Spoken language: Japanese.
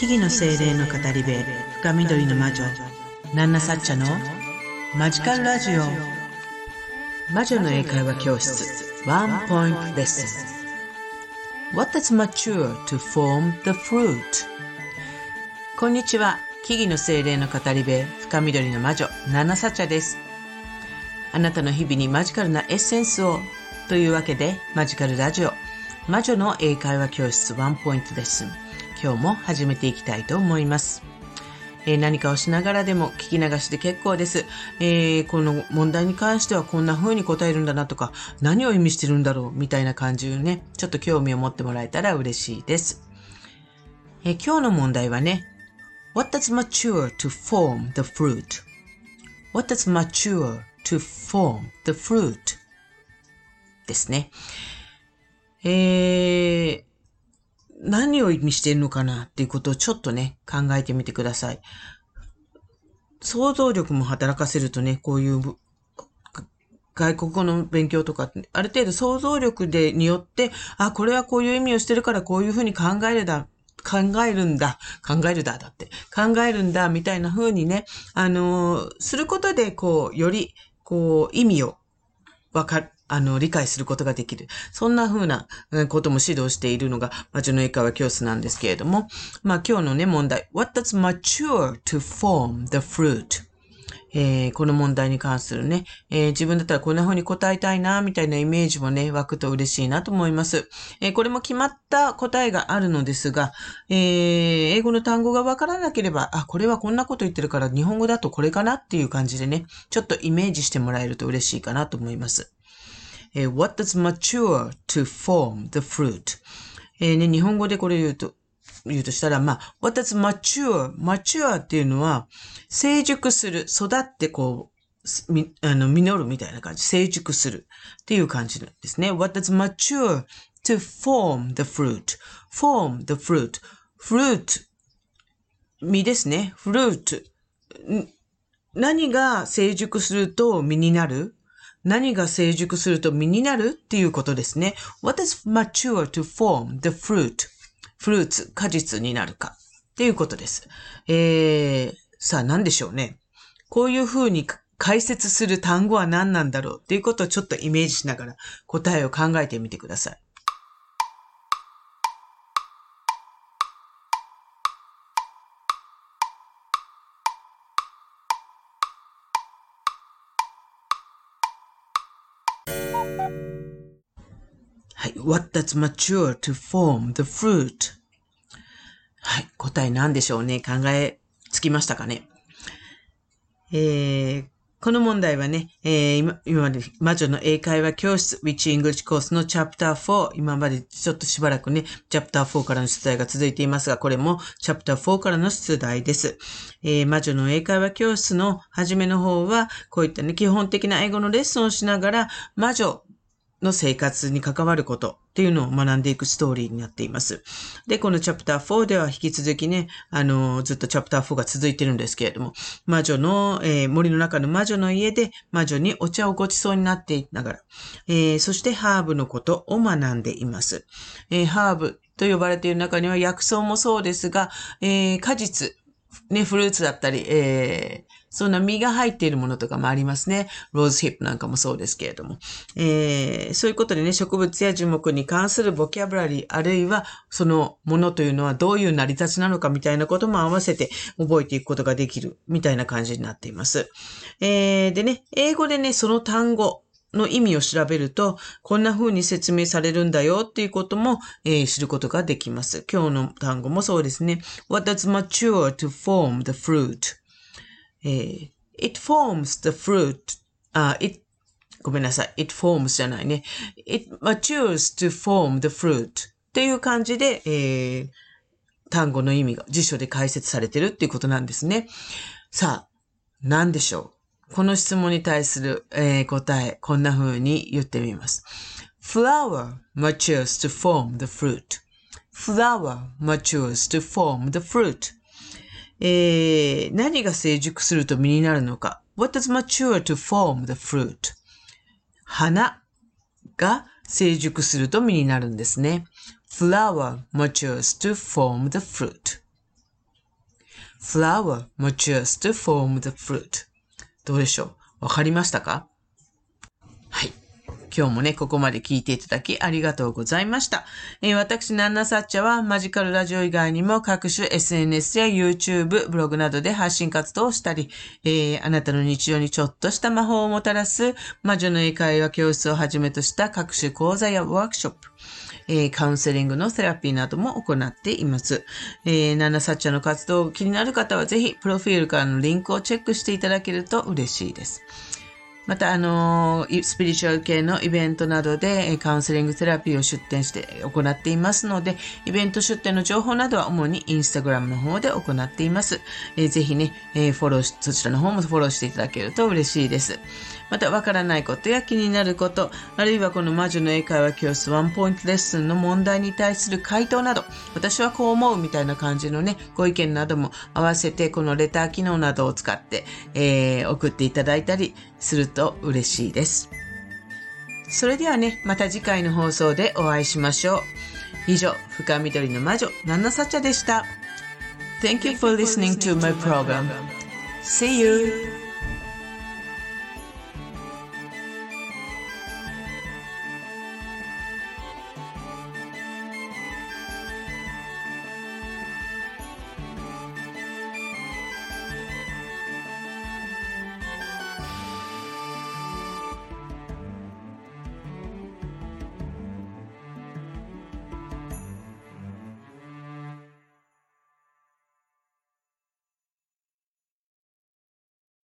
木々の精霊の語り部深緑の魔女ナンナサッチャのマジカルラジオ。魔女の英会話教室ワンポイントレッスン。What does mature to form the fruit? こんにちは木々の精霊の語り部深緑の魔女ナンナサッチャです。あなたの日々にマジカルなエッセンスをというわけでマジカルラジオ魔女の英会話教室ワンポイントレッスン。今日も始めていきたいと思います。えー、何かをしながらでも聞き流して結構です。えー、この問題に関してはこんな風に答えるんだなとか、何を意味してるんだろうみたいな感じをね、ちょっと興味を持ってもらえたら嬉しいです。えー、今日の問題はね、What does mature to form the fruit?What does mature to form the fruit? ですね。えー、何を意味しているのかなっていうことをちょっとね、考えてみてください。想像力も働かせるとね、こういう外国語の勉強とか、ある程度想像力でによって、あ、これはこういう意味をしてるからこういうふうに考えるだ、考えるんだ、考えるだ、だって、考えるんだ、みたいな風にね、あのー、することで、こう、より、こう、意味をわか、あの、理解することができる。そんな風なことも指導しているのが、魔女の英会話教室なんですけれども、まあ今日のね、問題。What does mature to form the fruit? えー、この問題に関するね、えー、自分だったらこんな風に答えたいな、みたいなイメージもね、湧くと嬉しいなと思います。えー、これも決まった答えがあるのですが、え英語の単語がわからなければ、あ、これはこんなこと言ってるから日本語だとこれかなっていう感じでね、ちょっとイメージしてもらえると嬉しいかなと思います。え、what does mature to form the fruit? え、ね、日本語でこれ言うと、言うとしたら、まあ、what does mature? mature っていうのは、成熟する、育ってこう、み、あの、実るみたいな感じ。成熟するっていう感じなんですね。what does mature to form the fruit? form the fruit. fruit 実ですね。fruit 何が成熟すると実になる何が成熟すると実になるっていうことですね。What is mature to form the fruit? フルーツ、果実になるかっていうことです。えー、さあ何でしょうね。こういうふうに解説する単語は何なんだろうっていうことをちょっとイメージしながら答えを考えてみてください。What does mature to form the fruit? はい。答え何でしょうね？考えつきましたかね？えー、この問題はね、えー、今今まで魔女の英会話教室 Which English Course のチャプター4、今までちょっとしばらくね、チャプター4からの出題が続いていますが、これもチャプター4からの出題です。えー、魔女の英会話教室の初めの方は、こういったね、基本的な英語のレッスンをしながら、魔女の生活に関わることっていうのを学んでいくストーリーになっています。で、このチャプター4では引き続きね、あの、ずっとチャプター4が続いてるんですけれども、魔女の、えー、森の中の魔女の家で魔女にお茶をごちそうになっていながら、えー、そしてハーブのことを学んでいます。えー、ハーブと呼ばれている中には薬草もそうですが、え果実、ね、フルーツだったり、えー、そんな実が入っているものとかもありますね。ローズヒップなんかもそうですけれども。えー、そういうことでね、植物や樹木に関するボキャブラリー、あるいはそのものというのはどういう成り立ちなのかみたいなことも合わせて覚えていくことができるみたいな感じになっています。えー、でね、英語でね、その単語、の意味を調べると、こんな風に説明されるんだよっていうことも、えー、知ることができます。今日の単語もそうですね。What does mature to form the fruit? えー、it forms the fruit, あ、it, ごめんなさい。it forms じゃないね。it matures to form the fruit っていう感じで、えー、単語の意味が辞書で解説されてるっていうことなんですね。さあ、何でしょうこの質問に対する、えー、答え、こんな風に言ってみます。flower matures to form the fruit. flower matures to form the fruit. えー、何が成熟すると実になるのか。What does mature to form the fruit? 花が成熟すると実になるんですね。flower matures to form the fruit. flower matures to form the fruit. どうでしょうわかりましたか。今日もね、ここまで聞いていただきありがとうございました。えー、私、ナンナサッチャはマジカルラジオ以外にも各種 SNS や YouTube、ブログなどで発信活動をしたり、えー、あなたの日常にちょっとした魔法をもたらす魔女の英会話教室をはじめとした各種講座やワークショップ、えー、カウンセリングのセラピーなども行っています。えー、ナナサッチャの活動気になる方はぜひ、プロフィールからのリンクをチェックしていただけると嬉しいです。また、あの、スピリチュアル系のイベントなどでカウンセリングセラピーを出展して行っていますので、イベント出展の情報などは主にインスタグラムの方で行っています。ぜひね、フォローそちらの方もフォローしていただけると嬉しいです。また、わからないことや気になること、あるいはこの魔女の英会話教室ワンポイントレッスンの問題に対する回答など、私はこう思うみたいな感じのね、ご意見なども合わせて、このレター機能などを使って、えー、送っていただいたりすると嬉しいです。それではね、また次回の放送でお会いしましょう。以上、深緑の魔女、ナンナサチャでした。Thank you for listening to my program. See you!